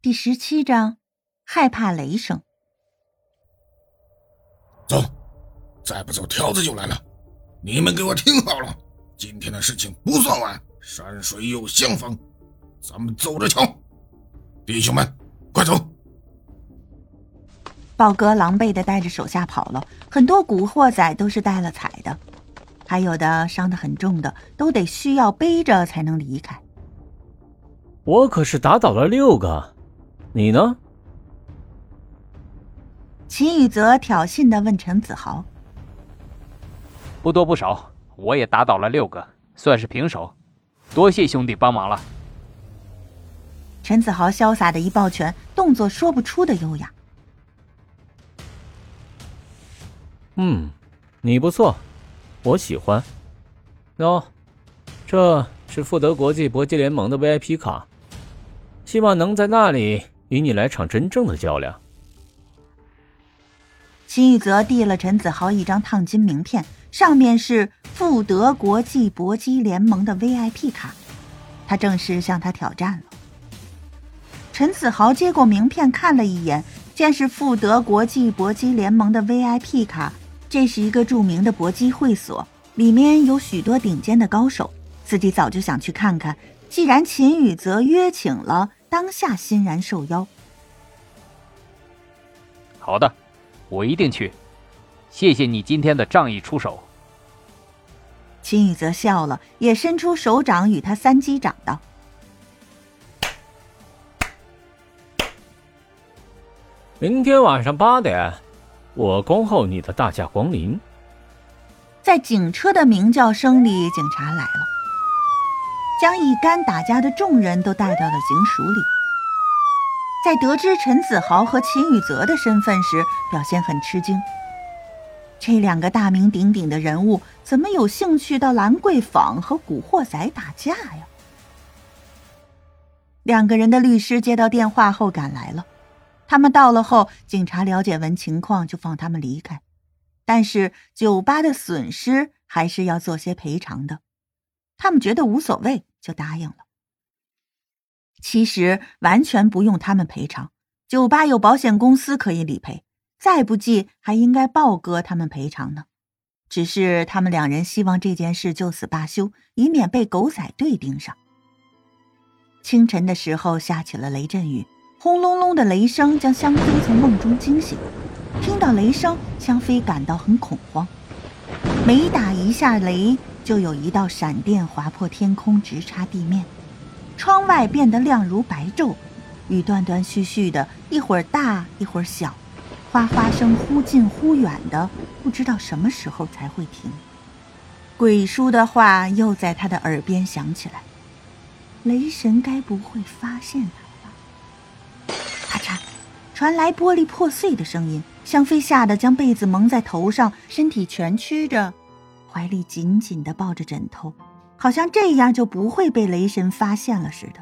第十七章，害怕雷声。走，再不走，条子就来了。你们给我听好了，今天的事情不算完，山水有相逢，咱们走着瞧。弟兄们，快走！豹哥狼狈的带着手下跑了，很多古惑仔都是带了彩的，还有的伤得很重的，都得需要背着才能离开。我可是打倒了六个。你呢？秦宇泽挑衅的问陈子豪：“不多不少，我也打倒了六个，算是平手。多谢兄弟帮忙了。”陈子豪潇洒的一抱拳，动作说不出的优雅。嗯，你不错，我喜欢。喏，这是富德国际搏击联盟的 VIP 卡，希望能在那里。与你来场真正的较量。秦宇泽递了陈子豪一张烫金名片，上面是富德国际搏击联盟的 VIP 卡，他正式向他挑战了。陈子豪接过名片看了一眼，见是富德国际搏击联盟的 VIP 卡，这是一个著名的搏击会所，里面有许多顶尖的高手，自己早就想去看看。既然秦宇泽约请了。当下欣然受邀。好的，我一定去。谢谢你今天的仗义出手。秦宇泽笑了，也伸出手掌与他三击掌道：“明天晚上八点，我恭候你的大驾光临。”在警车的鸣叫声里，警察来了。将一干打架的众人都带到了警署里。在得知陈子豪和秦宇泽的身份时，表现很吃惊。这两个大名鼎鼎的人物，怎么有兴趣到兰桂坊和古惑仔打架呀？两个人的律师接到电话后赶来了。他们到了后，警察了解完情况就放他们离开，但是酒吧的损失还是要做些赔偿的。他们觉得无所谓。就答应了。其实完全不用他们赔偿，酒吧有保险公司可以理赔，再不济还应该豹哥他们赔偿呢。只是他们两人希望这件事就此罢休，以免被狗仔队盯上。清晨的时候下起了雷阵雨，轰隆隆的雷声将香妃从梦中惊醒。听到雷声，香妃感到很恐慌，每打一下雷。就有一道闪电划破天空，直插地面，窗外变得亮如白昼，雨断断续续的，一会儿大一会儿小，哗哗声忽近忽远的，不知道什么时候才会停。鬼叔的话又在他的耳边响起来：“雷神该不会发现他吧？”咔嚓，传来玻璃破碎的声音，香妃吓得将被子蒙在头上，身体蜷曲着。怀里紧紧的抱着枕头，好像这样就不会被雷神发现了似的。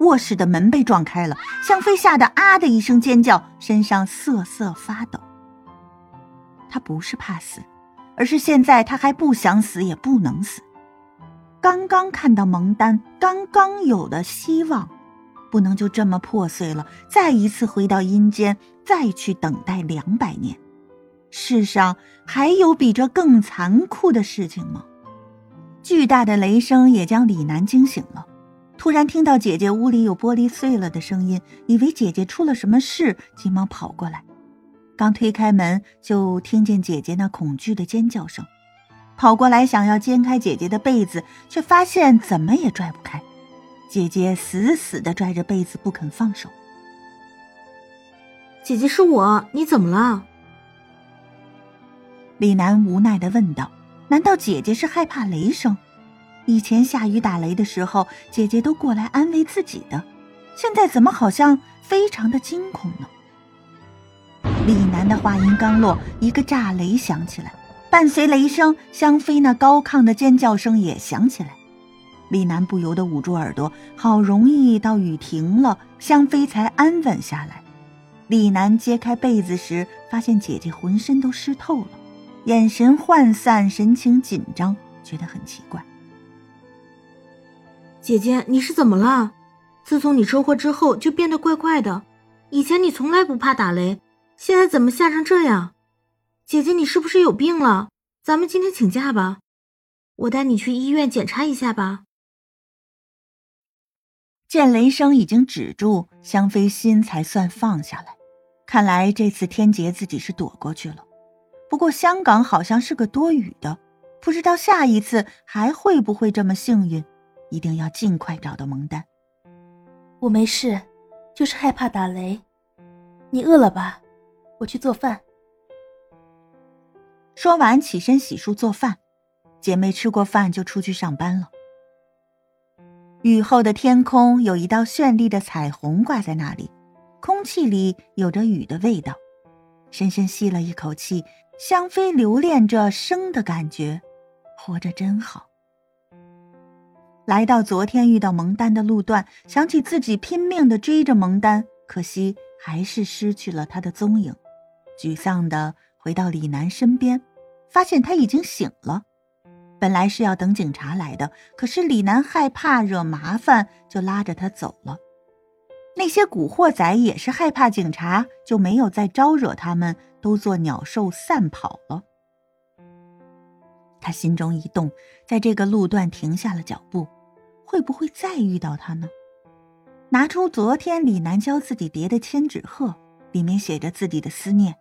卧室的门被撞开了，香妃吓得啊的一声尖叫，身上瑟瑟发抖。她不是怕死，而是现在她还不想死，也不能死。刚刚看到蒙丹，刚刚有的希望，不能就这么破碎了。再一次回到阴间，再去等待两百年。世上还有比这更残酷的事情吗？巨大的雷声也将李楠惊醒了。突然听到姐姐屋里有玻璃碎了的声音，以为姐姐出了什么事，急忙跑过来。刚推开门，就听见姐姐那恐惧的尖叫声。跑过来想要掀开姐姐的被子，却发现怎么也拽不开。姐姐死死地拽着被子不肯放手。姐姐是我，你怎么了？李楠无奈的问道：“难道姐姐是害怕雷声？以前下雨打雷的时候，姐姐都过来安慰自己的，现在怎么好像非常的惊恐呢？”李楠的话音刚落，一个炸雷响起来，伴随雷声，香妃那高亢的尖叫声也响起来。李楠不由得捂住耳朵，好容易到雨停了，香妃才安稳下来。李楠揭开被子时，发现姐姐浑身都湿透了。眼神涣散，神情紧张，觉得很奇怪。姐姐，你是怎么了？自从你车祸之后就变得怪怪的，以前你从来不怕打雷，现在怎么吓成这样？姐姐，你是不是有病了？咱们今天请假吧，我带你去医院检查一下吧。见雷声已经止住，香妃心才算放下来。看来这次天劫自己是躲过去了。不过香港好像是个多雨的，不知道下一次还会不会这么幸运。一定要尽快找到蒙丹。我没事，就是害怕打雷。你饿了吧？我去做饭。说完，起身洗漱做饭。姐妹吃过饭就出去上班了。雨后的天空有一道绚丽的彩虹挂在那里，空气里有着雨的味道。深深吸了一口气，香妃留恋着生的感觉，活着真好。来到昨天遇到蒙丹的路段，想起自己拼命的追着蒙丹，可惜还是失去了他的踪影，沮丧的回到李楠身边，发现他已经醒了。本来是要等警察来的，可是李楠害怕惹麻烦，就拉着他走了。那些古惑仔也是害怕警察，就没有再招惹他们，都做鸟兽散跑了。他心中一动，在这个路段停下了脚步，会不会再遇到他呢？拿出昨天李楠教自己叠的千纸鹤，里面写着自己的思念。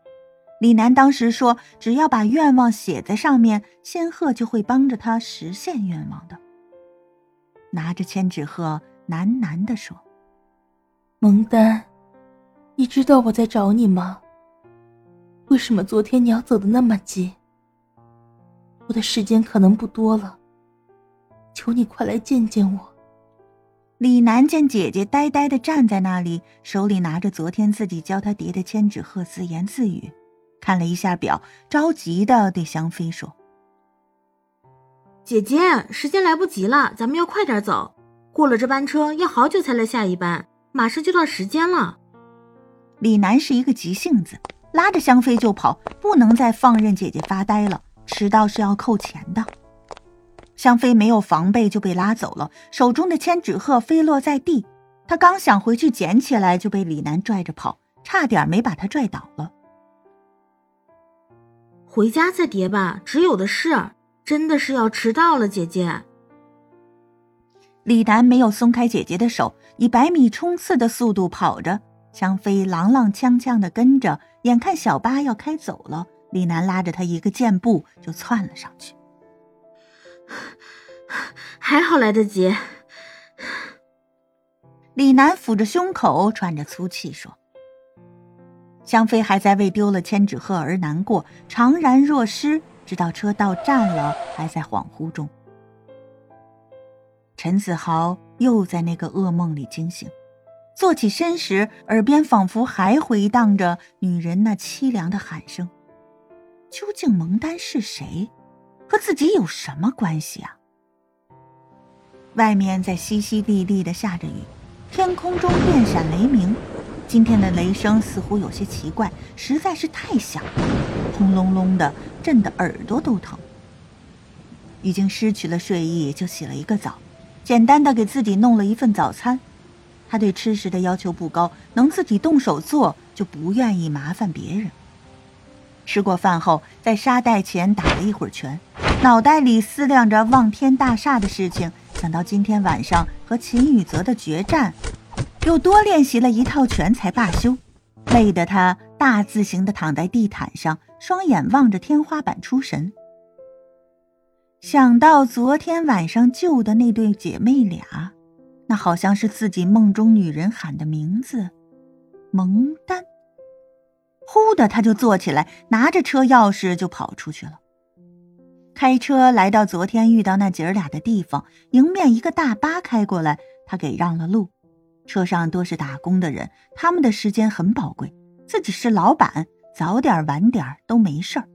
李楠当时说：“只要把愿望写在上面，仙鹤就会帮着他实现愿望的。”拿着千纸鹤，喃喃地说：“蒙丹，你知道我在找你吗？为什么昨天你要走的那么急？我的时间可能不多了，求你快来见见我。”李楠见姐姐呆呆的站在那里，手里拿着昨天自己教她叠的千纸鹤，自言自语。看了一下表，着急的对香妃说：“姐姐，时间来不及了，咱们要快点走。过了这班车，要好久才来下一班，马上就到时间了。”李楠是一个急性子，拉着香妃就跑，不能再放任姐姐发呆了，迟到是要扣钱的。香妃没有防备就被拉走了，手中的千纸鹤飞落在地，她刚想回去捡起来，就被李楠拽着跑，差点没把她拽倒了。回家再叠吧，只有的是，真的是要迟到了，姐姐。李楠没有松开姐姐的手，以百米冲刺的速度跑着，香妃踉踉跄跄的跟着。眼看小巴要开走了，李楠拉着他一个箭步就窜了上去。还好来得及。李楠抚着胸口，喘着粗气说。香妃还在为丢了千纸鹤而难过，怅然若失，直到车到站了，还在恍惚中。陈子豪又在那个噩梦里惊醒，坐起身时，耳边仿佛还回荡着女人那凄凉的喊声。究竟蒙丹是谁？和自己有什么关系啊？外面在淅淅沥沥的下着雨，天空中电闪雷鸣。今天的雷声似乎有些奇怪，实在是太响了，轰隆隆的，震得耳朵都疼。已经失去了睡意，就洗了一个澡，简单的给自己弄了一份早餐。他对吃食的要求不高，能自己动手做，就不愿意麻烦别人。吃过饭后，在沙袋前打了一会儿拳，脑袋里思量着望天大厦的事情，想到今天晚上和秦宇泽的决战。又多练习了一套拳才罢休，累得他大字形的躺在地毯上，双眼望着天花板出神。想到昨天晚上救的那对姐妹俩，那好像是自己梦中女人喊的名字，蒙丹。忽的他就坐起来，拿着车钥匙就跑出去了。开车来到昨天遇到那姐儿俩的地方，迎面一个大巴开过来，他给让了路。车上多是打工的人，他们的时间很宝贵。自己是老板，早点晚点都没事儿。